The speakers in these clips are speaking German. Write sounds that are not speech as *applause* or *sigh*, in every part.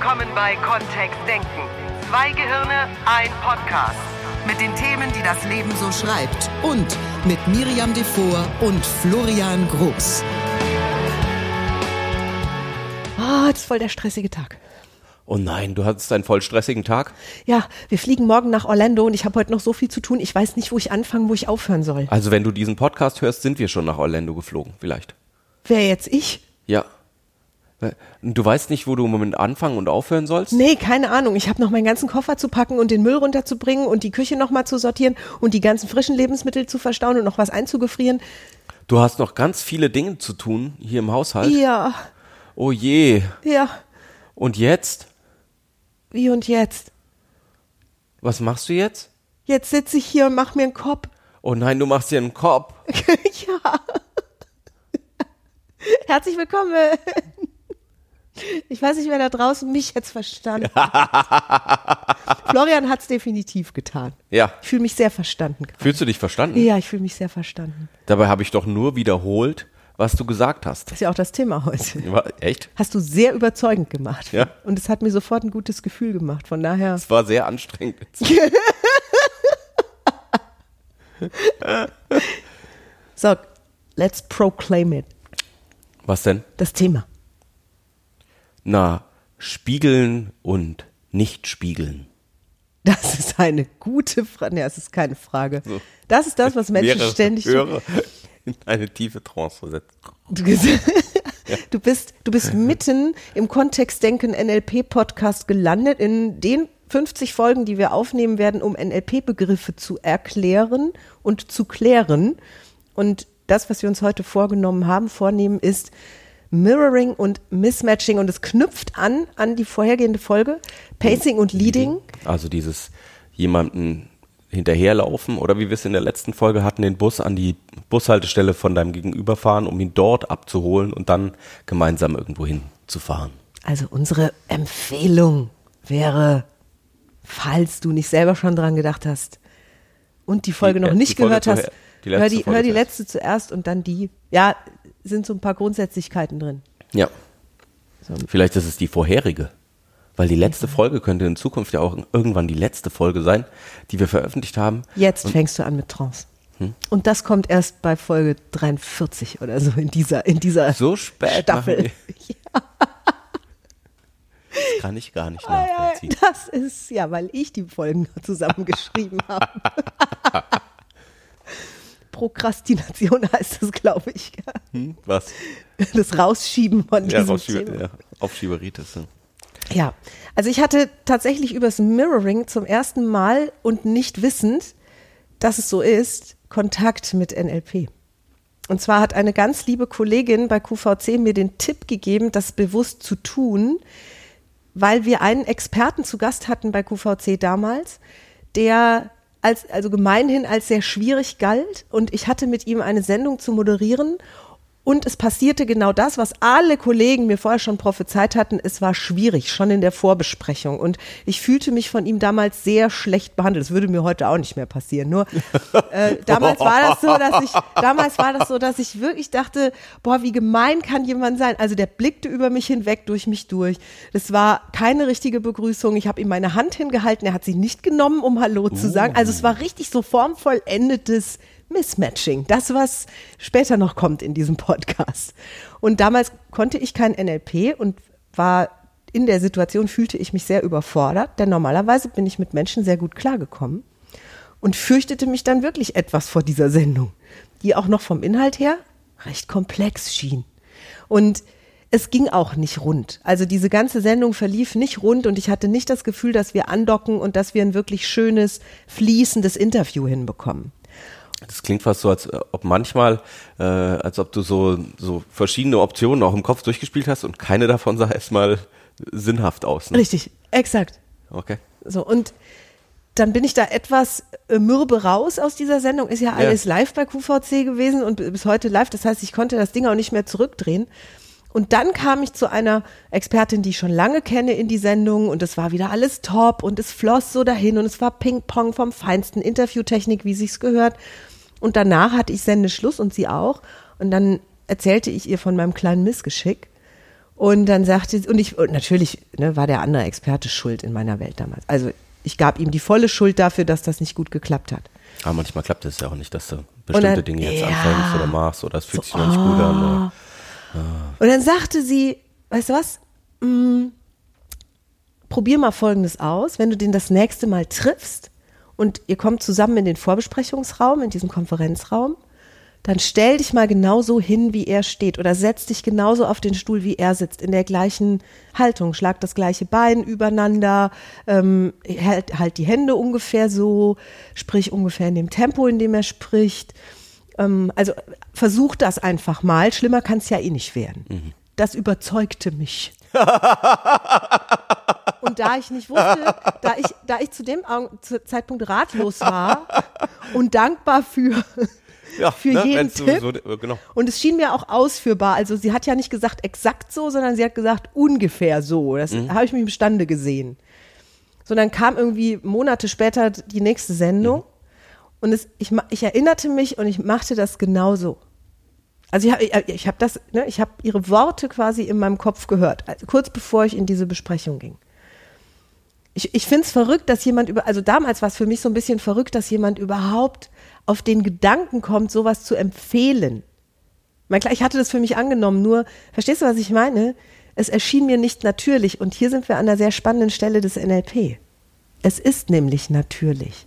willkommen bei Kontext Denken. Zwei Gehirne, ein Podcast. Mit den Themen, die das Leben so schreibt. Und mit Miriam Devor und Florian Groß. Ah, oh, das ist voll der stressige Tag. Oh nein, du hattest einen voll stressigen Tag? Ja, wir fliegen morgen nach Orlando und ich habe heute noch so viel zu tun. Ich weiß nicht, wo ich anfangen, wo ich aufhören soll. Also wenn du diesen Podcast hörst, sind wir schon nach Orlando geflogen, vielleicht. Wer jetzt ich? Ja. Du weißt nicht, wo du im Moment anfangen und aufhören sollst? Nee, keine Ahnung. Ich habe noch meinen ganzen Koffer zu packen und den Müll runterzubringen und die Küche nochmal zu sortieren und die ganzen frischen Lebensmittel zu verstauen und noch was einzugefrieren. Du hast noch ganz viele Dinge zu tun hier im Haushalt. Ja. Oh je. Ja. Und jetzt? Wie und jetzt? Was machst du jetzt? Jetzt sitze ich hier und mach mir einen Kopf. Oh nein, du machst dir einen Kopf. *laughs* ja. Herzlich willkommen. Ich weiß nicht, wer da draußen mich jetzt verstanden hat. *laughs* Florian hat es definitiv getan. Ja. Ich fühle mich sehr verstanden. Gerade. Fühlst du dich verstanden? Ja, ich fühle mich sehr verstanden. Dabei habe ich doch nur wiederholt, was du gesagt hast. Das ist ja auch das Thema heute. *laughs* Echt? Hast du sehr überzeugend gemacht. Ja. Und es hat mir sofort ein gutes Gefühl gemacht. Von daher. Es war sehr anstrengend. *laughs* so, let's proclaim it. Was denn? Das Thema. Na, spiegeln und nicht spiegeln. Das ist eine gute Frage. Nee, das ist keine Frage. So. Das ist das, was Menschen ständig höre *laughs* in eine tiefe Trance versetzt. Du, du, bist, du bist mitten im Kontextdenken NLP-Podcast gelandet, in den 50 Folgen, die wir aufnehmen werden, um NLP-Begriffe zu erklären und zu klären. Und das, was wir uns heute vorgenommen haben, vornehmen, ist Mirroring und Mismatching. Und es knüpft an an die vorhergehende Folge, Pacing und Leading. Also dieses jemanden hinterherlaufen oder wie wir es in der letzten Folge hatten, den Bus an die Bushaltestelle von deinem Gegenüber fahren, um ihn dort abzuholen und dann gemeinsam irgendwo hinzufahren. Also unsere Empfehlung wäre, falls du nicht selber schon dran gedacht hast und die Folge die, noch nicht gehört hast, die hör, die, hör die letzte zuerst und dann die. Ja, sind so ein paar Grundsätzlichkeiten drin. Ja. So. Vielleicht ist es die vorherige. Weil die letzte Folge könnte in Zukunft ja auch irgendwann die letzte Folge sein, die wir veröffentlicht haben. Jetzt Und fängst du an mit Trance. Hm? Und das kommt erst bei Folge 43 oder so in dieser, in dieser so spät Staffel. *laughs* Ja. Das kann ich gar nicht nachvollziehen. Das ist ja, weil ich die Folgen zusammengeschrieben *laughs* habe. Prokrastination *laughs* heißt das, glaube ich. Hm, was? Das Rausschieben von ja, diesem Rausschieber, Thema. Ja, Aufschieberitis. Ja. Ja, also ich hatte tatsächlich übers Mirroring zum ersten Mal und nicht wissend, dass es so ist, Kontakt mit NLP. Und zwar hat eine ganz liebe Kollegin bei QVC mir den Tipp gegeben, das bewusst zu tun, weil wir einen Experten zu Gast hatten bei QVC damals, der als, also gemeinhin als sehr schwierig galt. Und ich hatte mit ihm eine Sendung zu moderieren und es passierte genau das, was alle Kollegen mir vorher schon prophezeit hatten. Es war schwierig, schon in der Vorbesprechung. Und ich fühlte mich von ihm damals sehr schlecht behandelt. Das würde mir heute auch nicht mehr passieren. Nur *laughs* äh, damals war das so, dass ich, damals war das so, dass ich wirklich dachte, boah, wie gemein kann jemand sein? Also der blickte über mich hinweg, durch mich durch. Das war keine richtige Begrüßung. Ich habe ihm meine Hand hingehalten. Er hat sie nicht genommen, um Hallo zu sagen. Also es war richtig so formvollendetes Mismatching, das, was später noch kommt in diesem Podcast. Und damals konnte ich kein NLP und war in der Situation, fühlte ich mich sehr überfordert, denn normalerweise bin ich mit Menschen sehr gut klargekommen und fürchtete mich dann wirklich etwas vor dieser Sendung, die auch noch vom Inhalt her recht komplex schien. Und es ging auch nicht rund. Also diese ganze Sendung verlief nicht rund und ich hatte nicht das Gefühl, dass wir andocken und dass wir ein wirklich schönes, fließendes Interview hinbekommen. Das klingt fast so, als ob manchmal, äh, als ob du so, so verschiedene Optionen auch im Kopf durchgespielt hast und keine davon sah erstmal sinnhaft aus. Ne? Richtig, exakt. Okay. So, und dann bin ich da etwas äh, mürbe raus aus dieser Sendung. Ist ja alles ja. live bei QVC gewesen und bis heute live. Das heißt, ich konnte das Ding auch nicht mehr zurückdrehen. Und dann kam ich zu einer Expertin, die ich schon lange kenne in die Sendung und es war wieder alles top und es floss so dahin und es war Ping-Pong vom feinsten Interviewtechnik, wie sich's gehört. Und danach hatte ich Sendeschluss und sie auch. Und dann erzählte ich ihr von meinem kleinen Missgeschick. Und dann sagte, und ich, und natürlich ne, war der andere Experte schuld in meiner Welt damals. Also ich gab ihm die volle Schuld dafür, dass das nicht gut geklappt hat. Aber manchmal klappt es ja auch nicht, dass du bestimmte dann- Dinge jetzt ja. anfängst oder machst oder es fühlt sich So, noch nicht gut an. Oder. Und dann sagte sie, weißt du was? Mm, probier mal Folgendes aus, wenn du den das nächste Mal triffst und ihr kommt zusammen in den Vorbesprechungsraum, in diesen Konferenzraum, dann stell dich mal genauso hin, wie er steht oder setz dich genauso auf den Stuhl, wie er sitzt, in der gleichen Haltung. Schlag das gleiche Bein übereinander, ähm, halt, halt die Hände ungefähr so, sprich ungefähr in dem Tempo, in dem er spricht. Ähm, also versuch das einfach mal. Schlimmer kann es ja eh nicht werden. Das überzeugte mich. *laughs* Und da ich nicht wusste, da ich, da ich zu dem Zeitpunkt ratlos war und dankbar für, Ja, für ne, jeden Tipp. sowieso- äh, genau. Und es schien mir auch ausführbar. Also sie hat ja nicht gesagt exakt so, sondern sie hat gesagt ungefähr so. Das Mhm. habe ich mich imstande gesehen. So, dann kam irgendwie Monate später die nächste Sendung. Mhm. Und es, ich, ich erinnerte mich und ich machte das genauso. Also ich habe ich, ich hab das, ne, ich habe ihre Worte quasi in meinem Kopf gehört, also kurz bevor ich in diese Besprechung ging. Ich, ich finde es verrückt, dass jemand über, also damals war es für mich so ein bisschen verrückt, dass jemand überhaupt auf den Gedanken kommt, sowas zu empfehlen. Ich meine, klar, ich hatte das für mich angenommen, nur, verstehst du, was ich meine? Es erschien mir nicht natürlich und hier sind wir an einer sehr spannenden Stelle des NLP. Es ist nämlich natürlich,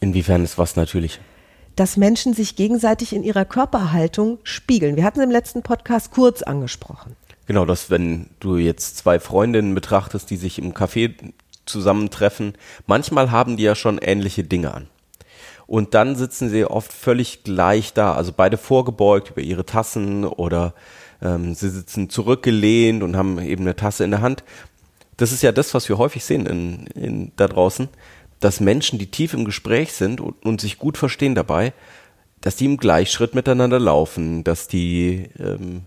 Inwiefern ist was natürlich? Dass Menschen sich gegenseitig in ihrer Körperhaltung spiegeln. Wir hatten es im letzten Podcast kurz angesprochen. Genau, dass wenn du jetzt zwei Freundinnen betrachtest, die sich im Café zusammentreffen, manchmal haben die ja schon ähnliche Dinge an. Und dann sitzen sie oft völlig gleich da, also beide vorgebeugt über ihre Tassen oder ähm, sie sitzen zurückgelehnt und haben eben eine Tasse in der Hand. Das ist ja das, was wir häufig sehen in, in, da draußen, dass Menschen, die tief im Gespräch sind und, und sich gut verstehen dabei, dass die im Gleichschritt miteinander laufen, dass die ähm,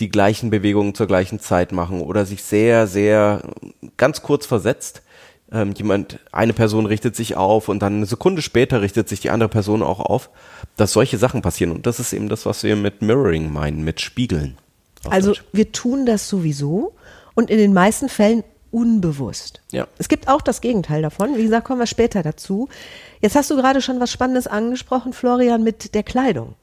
die gleichen Bewegungen zur gleichen Zeit machen oder sich sehr, sehr ganz kurz versetzt. Ähm, jemand, eine Person richtet sich auf und dann eine Sekunde später richtet sich die andere Person auch auf, dass solche Sachen passieren. Und das ist eben das, was wir mit Mirroring meinen, mit Spiegeln. Also Deutsch. wir tun das sowieso und in den meisten Fällen unbewusst. Ja. Es gibt auch das Gegenteil davon. Wie gesagt, kommen wir später dazu. Jetzt hast du gerade schon was Spannendes angesprochen, Florian, mit der Kleidung.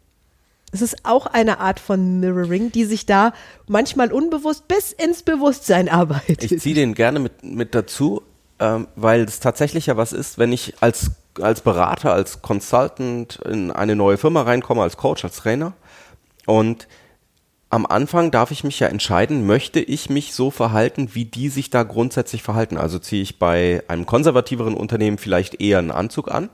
Es ist auch eine Art von Mirroring, die sich da manchmal unbewusst bis ins Bewusstsein arbeitet. Ich ziehe den gerne mit, mit dazu, ähm, weil es tatsächlich ja was ist, wenn ich als, als Berater, als Consultant in eine neue Firma reinkomme, als Coach, als Trainer und am Anfang darf ich mich ja entscheiden, möchte ich mich so verhalten, wie die sich da grundsätzlich verhalten. Also ziehe ich bei einem konservativeren Unternehmen vielleicht eher einen Anzug an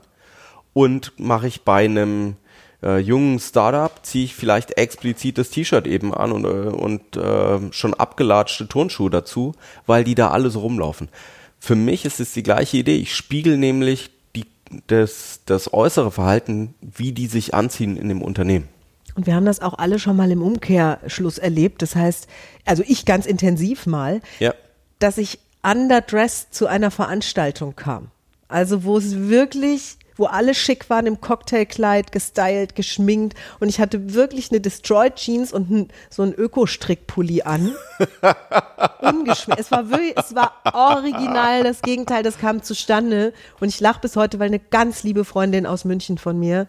und mache ich bei einem äh, jungen Startup, ziehe ich vielleicht explizit das T-Shirt eben an und, äh, und äh, schon abgelatschte Turnschuhe dazu, weil die da alle so rumlaufen. Für mich ist es die gleiche Idee. Ich spiegel nämlich die, das, das äußere Verhalten, wie die sich anziehen in dem Unternehmen. Und wir haben das auch alle schon mal im Umkehrschluss erlebt. Das heißt, also ich ganz intensiv mal, Ja. dass ich underdressed zu einer Veranstaltung kam. Also wo es wirklich, wo alle schick waren im Cocktailkleid, gestylt, geschminkt und ich hatte wirklich eine Destroyed Jeans und ein, so ein Öko-Strickpulli an. *laughs* Ungeschminkt. Es war wirklich, es war original das Gegenteil, das kam zustande und ich lache bis heute, weil eine ganz liebe Freundin aus München von mir,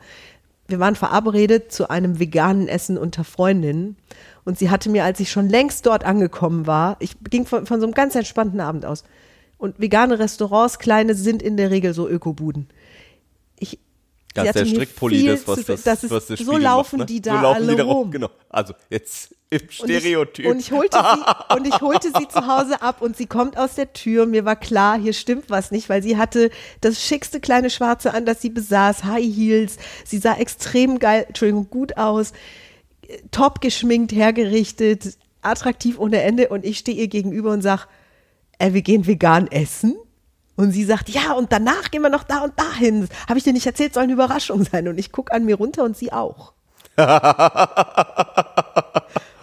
wir waren verabredet zu einem veganen Essen unter Freundinnen und sie hatte mir, als ich schon längst dort angekommen war, ich ging von, von so einem ganz entspannten Abend aus und vegane Restaurants, kleine, sind in der Regel so Ökobuden. Ich, Das sie ist der Strickpulli, das, was das, das ist, was das so laufen macht, ne? die da so laufen alle die da rum. Genau. Also jetzt im Und Stereotyp. Ich, und ich holte sie *laughs* und ich holte sie zu Hause ab und sie kommt aus der Tür und mir war klar, hier stimmt was nicht, weil sie hatte das schickste kleine Schwarze an, das sie besaß, High Heels. Sie sah extrem geil, Entschuldigung, gut aus, top geschminkt, hergerichtet, attraktiv ohne Ende und ich stehe ihr gegenüber und sag, äh, wir gehen vegan essen. Und sie sagt, ja, und danach gehen wir noch da und dahin. Habe ich dir nicht erzählt, soll eine Überraschung sein. Und ich gucke an mir runter und sie auch. *laughs*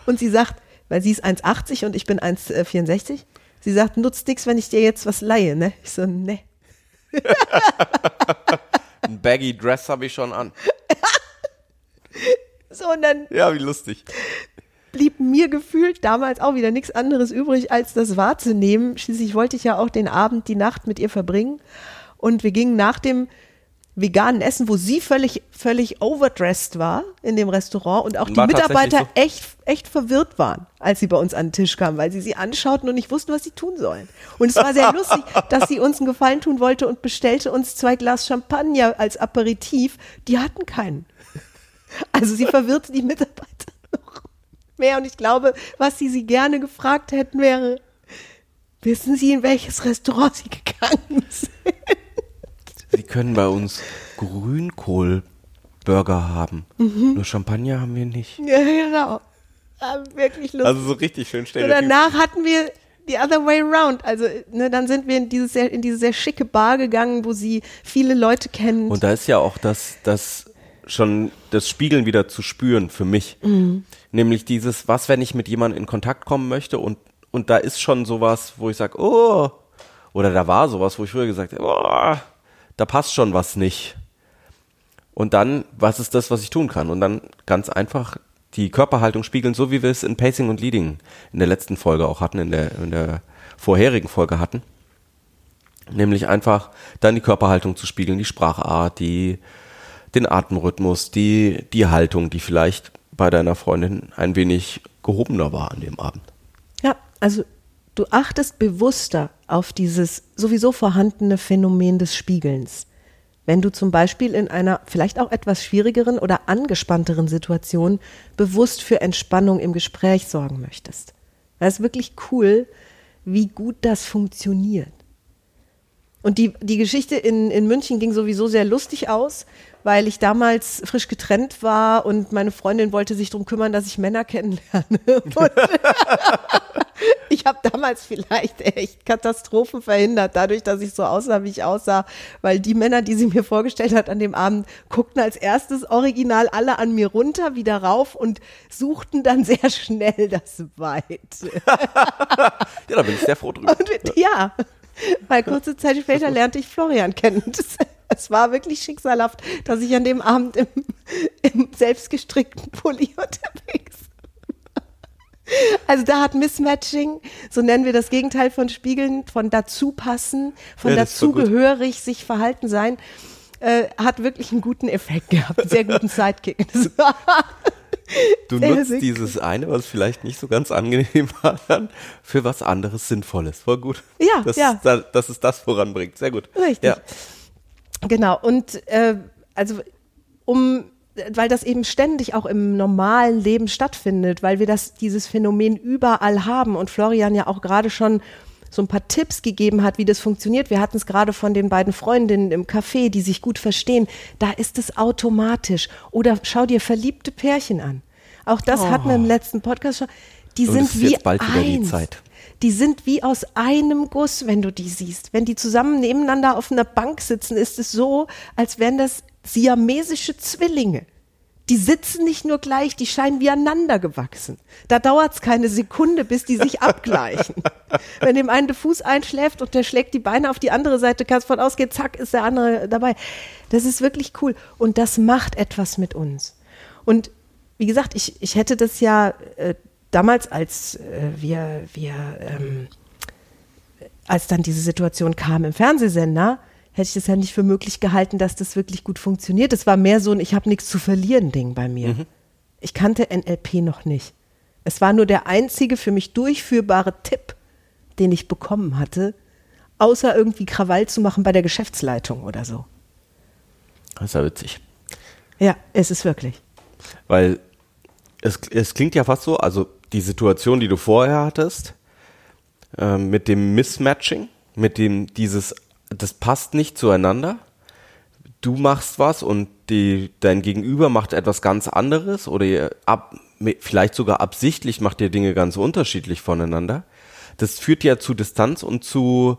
Und sie sagt, weil sie ist 1,80 und ich bin 1,64, sie sagt, nutzt nix, wenn ich dir jetzt was leihe, ne? Ich so, ne. *laughs* Ein Baggy Dress habe ich schon an. *laughs* So, und dann Ja, wie lustig. Blieb mir gefühlt damals auch wieder nichts anderes übrig, als das wahrzunehmen. Schließlich wollte ich ja auch den Abend, die Nacht mit ihr verbringen. Und wir gingen nach dem veganen Essen, wo sie völlig, völlig overdressed war in dem Restaurant und auch die War Mitarbeiter tatsächlich echt, echt verwirrt waren, als sie bei uns an den Tisch kamen, weil sie sie anschauten und nicht wussten, was sie tun sollen. Und es war sehr lustig, *laughs* dass sie uns einen Gefallen tun wollte und bestellte uns zwei Glas Champagner als Aperitif. Die hatten keinen. Also sie verwirrte die Mitarbeiter mehr. Und ich glaube, was sie sie gerne gefragt hätten, wäre, wissen Sie, in welches Restaurant Sie gegangen *laughs* sind? Sie können bei uns Grünkohlburger haben. Mhm. Nur Champagner haben wir nicht. Ja, genau. Wirklich lustig. Also so richtig schön Und Stereotyp. danach hatten wir the other way around. Also, ne, dann sind wir in diese sehr, in diese sehr schicke Bar gegangen, wo sie viele Leute kennen. Und da ist ja auch das, das schon das Spiegeln wieder zu spüren für mich. Mhm. Nämlich dieses, was, wenn ich mit jemandem in Kontakt kommen möchte und, und da ist schon sowas, wo ich sage, oh, oder da war sowas, wo ich früher gesagt habe, oh, da passt schon was nicht. Und dann, was ist das, was ich tun kann? Und dann ganz einfach die Körperhaltung spiegeln, so wie wir es in Pacing und Leading in der letzten Folge auch hatten, in der, in der vorherigen Folge hatten. Nämlich einfach dann die Körperhaltung zu spiegeln, die Sprachart, die, den Atemrhythmus, die, die Haltung, die vielleicht bei deiner Freundin ein wenig gehobener war an dem Abend. Ja, also du achtest bewusster auf dieses sowieso vorhandene Phänomen des Spiegelns. Wenn du zum Beispiel in einer vielleicht auch etwas schwierigeren oder angespannteren Situation bewusst für Entspannung im Gespräch sorgen möchtest. Das ist wirklich cool, wie gut das funktioniert. Und die, die Geschichte in, in München ging sowieso sehr lustig aus, weil ich damals frisch getrennt war und meine Freundin wollte sich darum kümmern, dass ich Männer kennenlerne. *laughs* *laughs* Ich habe damals vielleicht echt Katastrophen verhindert, dadurch, dass ich so aussah, wie ich aussah, weil die Männer, die sie mir vorgestellt hat an dem Abend, guckten als erstes original alle an mir runter, wieder rauf und suchten dann sehr schnell das Weite. *laughs* Ja, da bin ich sehr froh drüber. Und ja, weil kurze Zeit später lernte ich Florian kennen. Das, es war wirklich schicksalhaft, dass ich an dem Abend im, im selbstgestrickten Pulli unterwegs war. Also da hat Mismatching, so nennen wir das Gegenteil von Spiegeln, von dazupassen, von Ja, das ist dazugehörig sich verhalten sein, äh, hat wirklich einen guten Effekt gehabt, einen sehr guten Sidekick. Das Du Sehr nutzt sick. dieses eine, was vielleicht nicht so ganz angenehm war, dann für was anderes Sinnvolles. Voll gut. Ja, das, ja. Ist, da- dass es das voranbringt. Sehr gut. Richtig. Ja. Genau, und äh, also um, weil das eben ständig auch im normalen Leben stattfindet, weil wir das, dieses Phänomen überall haben und Florian ja auch gerade schon so ein paar Tipps gegeben hat, wie das funktioniert. Wir hatten es gerade von den beiden Freundinnen im Café, die sich gut verstehen. Da ist es automatisch. Oder schau dir verliebte Pärchen an. Auch das hatten wir im letzten Podcast schon. Die Und sind es ist wie jetzt bald wieder die eins. Zeit. Die sind wie aus einem Guss, wenn du die siehst. Wenn die zusammen nebeneinander auf einer Bank sitzen, ist es so, als wären das siamesische Zwillinge. Die sitzen nicht nur gleich, die scheinen wie aneinander gewachsen. Da dauert es keine Sekunde, bis die sich abgleichen. *laughs* Wenn dem einen der Fuß einschläft und der schlägt die Beine auf die andere Seite, kannst von ausgehen, zack, ist der andere dabei. Das ist wirklich cool. Und das macht etwas mit uns. Und wie gesagt, ich, ich hätte das ja äh, damals, als äh, wir, wir ähm, als dann diese Situation kam im Fernsehsender, hätte ich das ja nicht für möglich gehalten, dass das wirklich gut funktioniert. Es war mehr so ein Ich habe nichts zu verlieren Ding bei mir. Ich kannte NLP noch nicht. Es war nur der einzige für mich durchführbare Tipp, den ich bekommen hatte, außer irgendwie Krawall zu machen bei der Geschäftsleitung oder so. Das ist ja witzig. Ja, es ist wirklich. Weil es, es klingt ja fast so, also die Situation, die du vorher hattest, ähm, mit dem Mismatching, mit dem dieses, das passt nicht zueinander. Du machst was und die, dein Gegenüber macht etwas ganz anderes oder ab, vielleicht sogar absichtlich macht ihr Dinge ganz unterschiedlich voneinander. Das führt ja zu Distanz und zu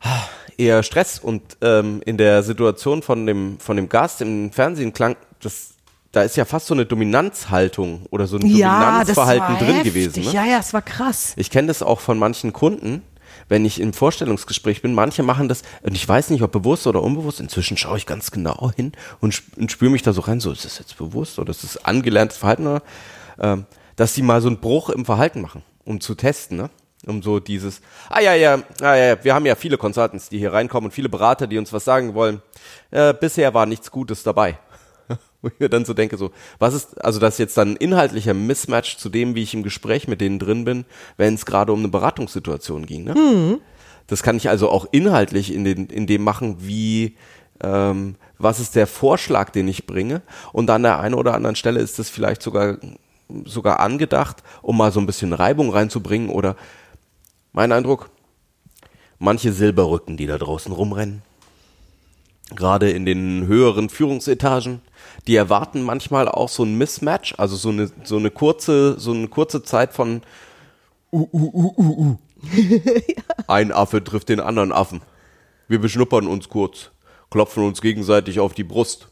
ah, eher Stress und ähm, in der Situation von dem von dem Gast im Fernsehen klang das da ist ja fast so eine Dominanzhaltung oder so ein Dominanzverhalten drin heftig. gewesen. Ne? Ja, ja, es war krass. Ich kenne das auch von manchen Kunden, wenn ich im Vorstellungsgespräch bin. Manche machen das, und ich weiß nicht, ob bewusst oder unbewusst. Inzwischen schaue ich ganz genau hin und, und spüre mich da so rein, so ist das jetzt bewusst oder ist das angelerntes Verhalten? Oder? Ähm, dass die mal so einen Bruch im Verhalten machen, um zu testen, ne? Um so dieses, ah ja, ja, ah ja, wir haben ja viele Consultants, die hier reinkommen und viele Berater, die uns was sagen wollen. Äh, bisher war nichts Gutes dabei. Wo ich mir dann so denke, so, was ist, also das ist jetzt dann ein inhaltlicher Mismatch zu dem, wie ich im Gespräch mit denen drin bin, wenn es gerade um eine Beratungssituation ging. Ne? Mhm. Das kann ich also auch inhaltlich in, den, in dem machen, wie, ähm, was ist der Vorschlag, den ich bringe. Und an der einen oder anderen Stelle ist das vielleicht sogar, sogar angedacht, um mal so ein bisschen Reibung reinzubringen oder mein Eindruck, manche Silberrücken, die da draußen rumrennen, gerade in den höheren Führungsetagen, die erwarten manchmal auch so ein Mismatch, also so eine, so eine kurze, so eine kurze Zeit von uh, uh, uh, uh, uh. *laughs* Ein Affe trifft den anderen Affen. Wir beschnuppern uns kurz, klopfen uns gegenseitig auf die Brust,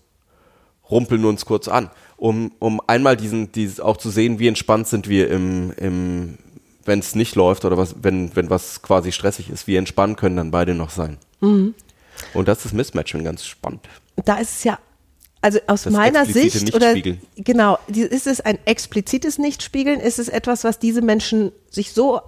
rumpeln uns kurz an, um, um einmal diesen, dieses auch zu sehen, wie entspannt sind wir im, im, wenn es nicht läuft oder was, wenn, wenn was quasi stressig ist, wie entspannt können dann beide noch sein. Mhm. Und das ist Mismatching ganz spannend. Da ist es ja, also aus das meiner Sicht oder genau, ist es ein explizites Nichtspiegeln? Ist es etwas, was diese Menschen sich so,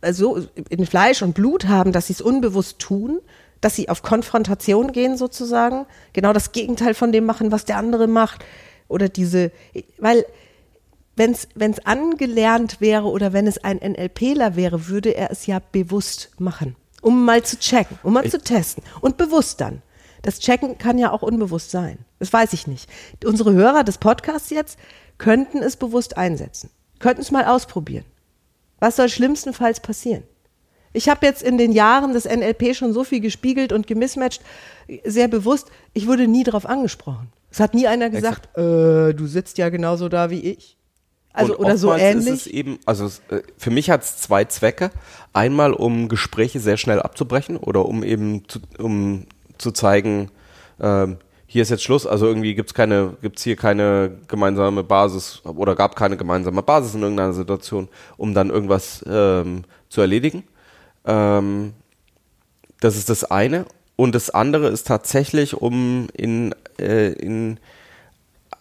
also in Fleisch und Blut haben, dass sie es unbewusst tun? Dass sie auf Konfrontation gehen sozusagen, genau das Gegenteil von dem machen, was der andere macht, oder diese, weil wenn es angelernt wäre oder wenn es ein NLPler wäre, würde er es ja bewusst machen, um mal zu checken, um mal ich zu testen und bewusst dann. Das Checken kann ja auch unbewusst sein. Das weiß ich nicht. Unsere Hörer des Podcasts jetzt könnten es bewusst einsetzen, könnten es mal ausprobieren. Was soll schlimmstenfalls passieren? Ich habe jetzt in den Jahren des NLP schon so viel gespiegelt und gemismatcht, sehr bewusst, ich wurde nie darauf angesprochen. Es hat nie einer gesagt, äh, du sitzt ja genauso da wie ich. Also und oder so ähnlich. Ist es eben, also äh, für mich hat es zwei Zwecke. Einmal, um Gespräche sehr schnell abzubrechen oder um eben zu, um zu zeigen, ähm, hier ist jetzt Schluss, also irgendwie gibt's keine, gibt's hier keine gemeinsame Basis oder gab keine gemeinsame Basis in irgendeiner Situation, um dann irgendwas ähm, zu erledigen. Ähm, das ist das eine. Und das andere ist tatsächlich, um in, äh, in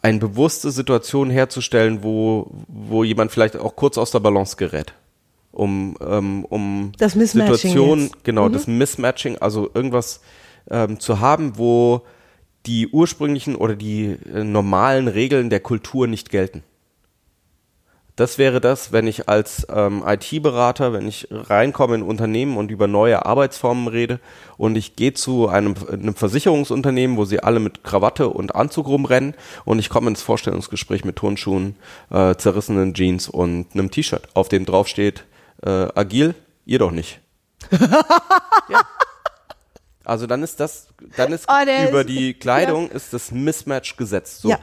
eine bewusste Situation herzustellen, wo, wo jemand vielleicht auch kurz aus der Balance gerät. Um, ähm, um das Situation, jetzt. genau, mhm. das Mismatching, also irgendwas ähm, zu haben, wo die ursprünglichen oder die äh, normalen Regeln der Kultur nicht gelten. Das wäre das, wenn ich als ähm, IT-Berater, wenn ich reinkomme in Unternehmen und über neue Arbeitsformen rede und ich gehe zu einem, einem Versicherungsunternehmen, wo sie alle mit Krawatte und Anzug rumrennen und ich komme ins Vorstellungsgespräch mit Turnschuhen, äh, zerrissenen Jeans und einem T-Shirt, auf dem draufsteht, äh, agil, ihr doch nicht. *laughs* ja. Also dann ist das, dann ist oh, über ist, die Kleidung ja. ist das Mismatch gesetzt. So. Ja.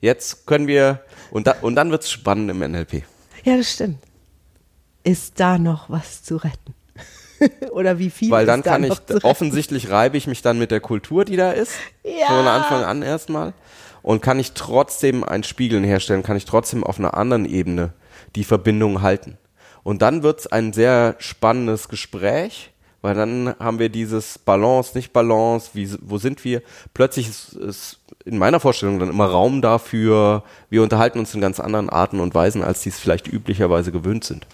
Jetzt können wir, und, da, und dann wird es spannend im NLP. Ja, das stimmt. Ist da noch was zu retten? *laughs* Oder wie viel? Weil dann kann da ich, offensichtlich reibe ich mich dann mit der Kultur, die da ist. Ja. Von Anfang an erstmal. Und kann ich trotzdem ein Spiegeln herstellen, kann ich trotzdem auf einer anderen Ebene die Verbindung halten. Und dann wird es ein sehr spannendes Gespräch, weil dann haben wir dieses Balance, nicht Balance, wie, wo sind wir? Plötzlich ist, ist in meiner Vorstellung dann immer Raum dafür, wir unterhalten uns in ganz anderen Arten und Weisen, als die es vielleicht üblicherweise gewöhnt sind.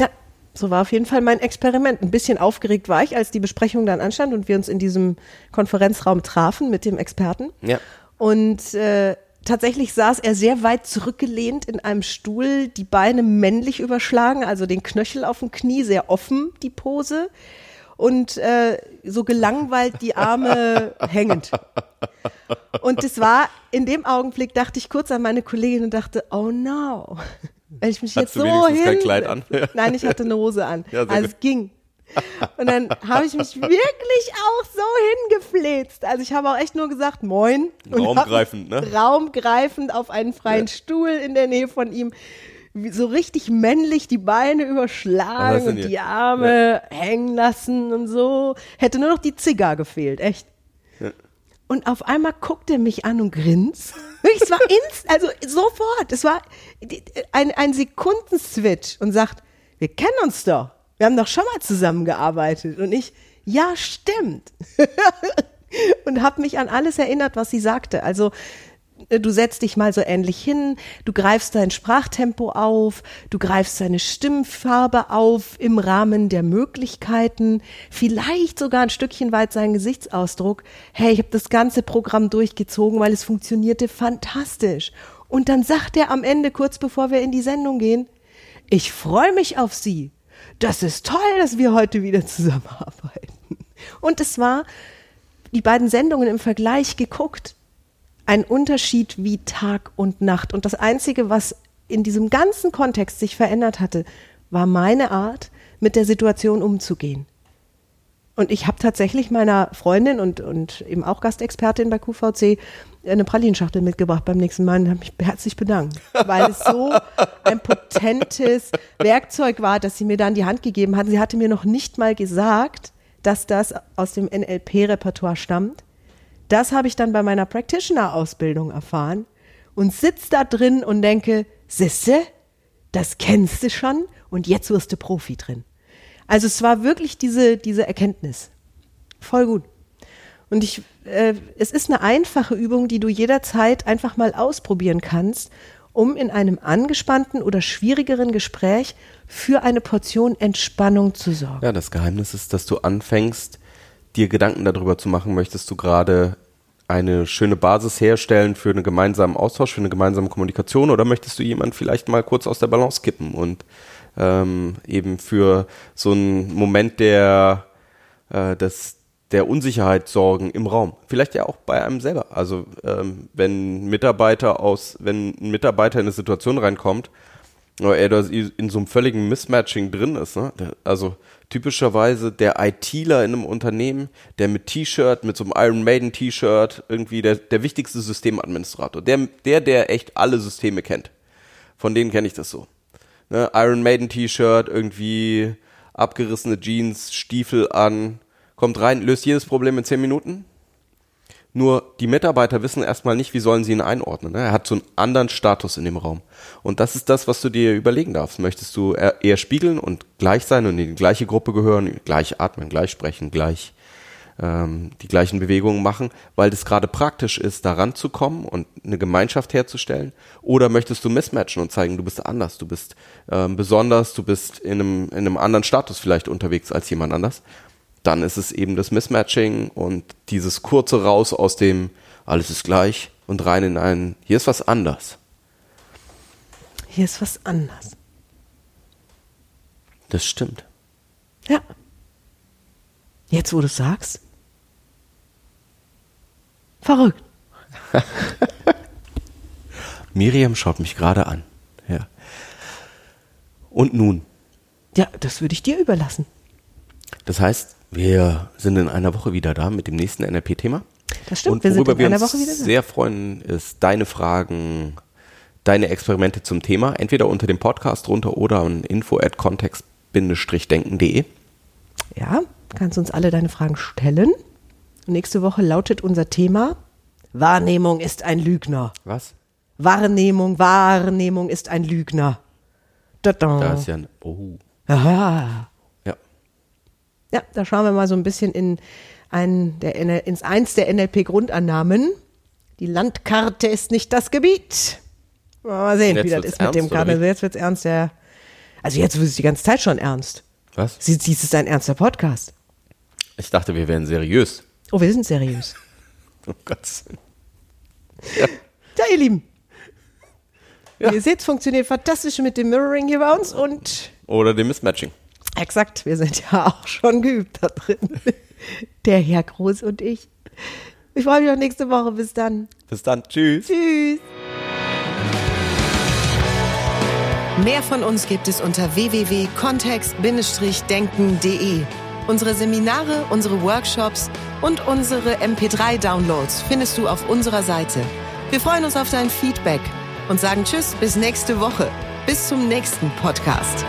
Ja, so war auf jeden Fall mein Experiment. Ein bisschen aufgeregt war ich, als die Besprechung dann anstand und wir uns in diesem Konferenzraum trafen mit dem Experten. Ja. Und äh, tatsächlich saß er sehr weit zurückgelehnt in einem Stuhl, die Beine männlich überschlagen, also den Knöchel auf dem Knie, sehr offen die Pose und äh, so gelangweilt die Arme *laughs* hängend. Und es war, in dem Augenblick dachte ich kurz an meine Kollegin und dachte, oh no. Wenn ich mich Hast jetzt so hin. Kein Kleid an? Nein, ich hatte eine Hose an. *laughs* Ja, also es ging. Und dann habe ich mich wirklich auch so hingefläzt. Also ich habe auch echt nur gesagt, moin. Raumgreifend, ne? Raumgreifend auf einen freien ja. Stuhl in der Nähe von ihm so richtig männlich die Beine überschlagen und die Arme ja. hängen lassen und so. Hätte nur noch die Zigarre gefehlt, echt. Ja. Und auf einmal guckt er mich an und grinst. *laughs* Es war inst, also sofort. Es war ein, ein Sekundenswitch und sagt, wir kennen uns doch. Wir haben doch schon mal zusammengearbeitet. Und ich, ja, stimmt. *laughs* und habe mich an alles erinnert, was sie sagte. Also äh, du setzt dich mal so ähnlich hin, du greifst dein Sprachtempo auf, du greifst deine Stimmfarbe auf im Rahmen der Möglichkeiten, vielleicht sogar ein Stückchen weit seinen Gesichtsausdruck. Hey, ich habe das ganze Programm durchgezogen, weil es funktionierte fantastisch. Und dann sagt er am Ende, kurz bevor wir in die Sendung gehen, ich freue mich auf Sie. Das ist toll, dass wir heute wieder zusammenarbeiten. Und es war die beiden Sendungen im Vergleich geguckt ein Unterschied wie Tag und Nacht. Und das Einzige, was in diesem ganzen Kontext sich verändert hatte, war meine Art, mit der Situation umzugehen. Und ich habe tatsächlich meiner Freundin und, und eben auch Gastexpertin bei QVC eine Pralinschachtel mitgebracht beim nächsten Mal und habe mich herzlich bedankt, weil es so ein potentes Werkzeug war, das sie mir da in die Hand gegeben hat. Sie hatte mir noch nicht mal gesagt, dass das aus dem NLP-Repertoire stammt. Das habe ich dann bei meiner Practitioner-Ausbildung erfahren und sitze da drin und denke, Sisse, das kennst du schon und jetzt wirst du Profi drin. Also es war wirklich diese, diese Erkenntnis. Voll gut. Und ich, äh, es ist eine einfache Übung, die du jederzeit einfach mal ausprobieren kannst, um in einem angespannten oder schwierigeren Gespräch für eine Portion Entspannung zu sorgen. Ja, das Geheimnis ist, dass du anfängst, dir Gedanken darüber zu machen, möchtest du gerade eine schöne Basis herstellen für einen gemeinsamen Austausch, für eine gemeinsame Kommunikation oder möchtest du jemand vielleicht mal kurz aus der Balance kippen und ähm, eben für so einen Moment der, äh, des, der Unsicherheit sorgen im Raum. Vielleicht ja auch bei einem selber. Also ähm, wenn Mitarbeiter aus, wenn ein Mitarbeiter in eine Situation reinkommt, oder er da in so einem völligen Mismatching drin ist, ne? Also typischerweise der ITler in einem Unternehmen, der mit T-Shirt, mit so einem Iron Maiden T-Shirt, irgendwie der, der wichtigste Systemadministrator, der, der, der echt alle Systeme kennt. Von denen kenne ich das so. Ne? Iron Maiden T-Shirt, irgendwie abgerissene Jeans, Stiefel an, kommt rein, löst jedes Problem in zehn Minuten, nur die Mitarbeiter wissen erstmal nicht, wie sollen sie ihn einordnen. Ne? Er hat so einen anderen Status in dem Raum. Und das ist das, was du dir überlegen darfst. Möchtest du eher spiegeln und gleich sein und in die gleiche Gruppe gehören, gleich atmen, gleich sprechen, gleich ähm, die gleichen Bewegungen machen, weil das gerade praktisch ist, da ranzukommen und eine Gemeinschaft herzustellen? Oder möchtest du mismatchen und zeigen, du bist anders, du bist ähm, besonders, du bist in einem, in einem anderen Status vielleicht unterwegs als jemand anders? Dann ist es eben das Mismatching und dieses kurze raus aus dem alles ist gleich und rein in ein hier ist was anders. Hier ist was anders. Das stimmt. Ja. Jetzt, wo du sagst. Verrückt. *laughs* Miriam schaut mich gerade an. Ja. Und nun? Ja, das würde ich dir überlassen. Das heißt, wir sind in einer Woche wieder da mit dem nächsten NLP-Thema. Das stimmt, Und wir sind in wir einer Woche wieder da. sehr freuen, ist deine Fragen, deine Experimente zum Thema, entweder unter dem Podcast runter oder an info at context-denken.de. Ja, kannst uns alle deine Fragen stellen. nächste Woche lautet unser Thema Wahrnehmung ist ein Lügner. Was? Wahrnehmung, Wahrnehmung ist ein Lügner. Da, da. da ist ja ein, oh. Aha. Ja, da schauen wir mal so ein bisschen in ein, der, ins eins der NLP-Grundannahmen. Die Landkarte ist nicht das Gebiet. Mal sehen, wie das ist mit dem Karneval. Also jetzt wird's ernst, ja. Also jetzt wird es die ganze Zeit schon ernst. Was? Sie, dies ist ein ernster Podcast. Ich dachte, wir wären seriös. Oh, wir sind seriös. *laughs* oh Gott. Ja. ja, ihr Lieben. Ja. Ihr seht, es funktioniert fantastisch mit dem Mirroring hier bei uns und. Oder dem Mismatching. Exakt, wir sind ja auch schon geübt da drin. *laughs* Der Herr Groß und ich. Ich freue mich auf nächste Woche. Bis dann. Bis dann. Tschüss. Tschüss. Mehr von uns gibt es unter www.kontext-denken.de. Unsere Seminare, unsere Workshops und unsere MP3-Downloads findest du auf unserer Seite. Wir freuen uns auf dein Feedback und sagen Tschüss bis nächste Woche. Bis zum nächsten Podcast.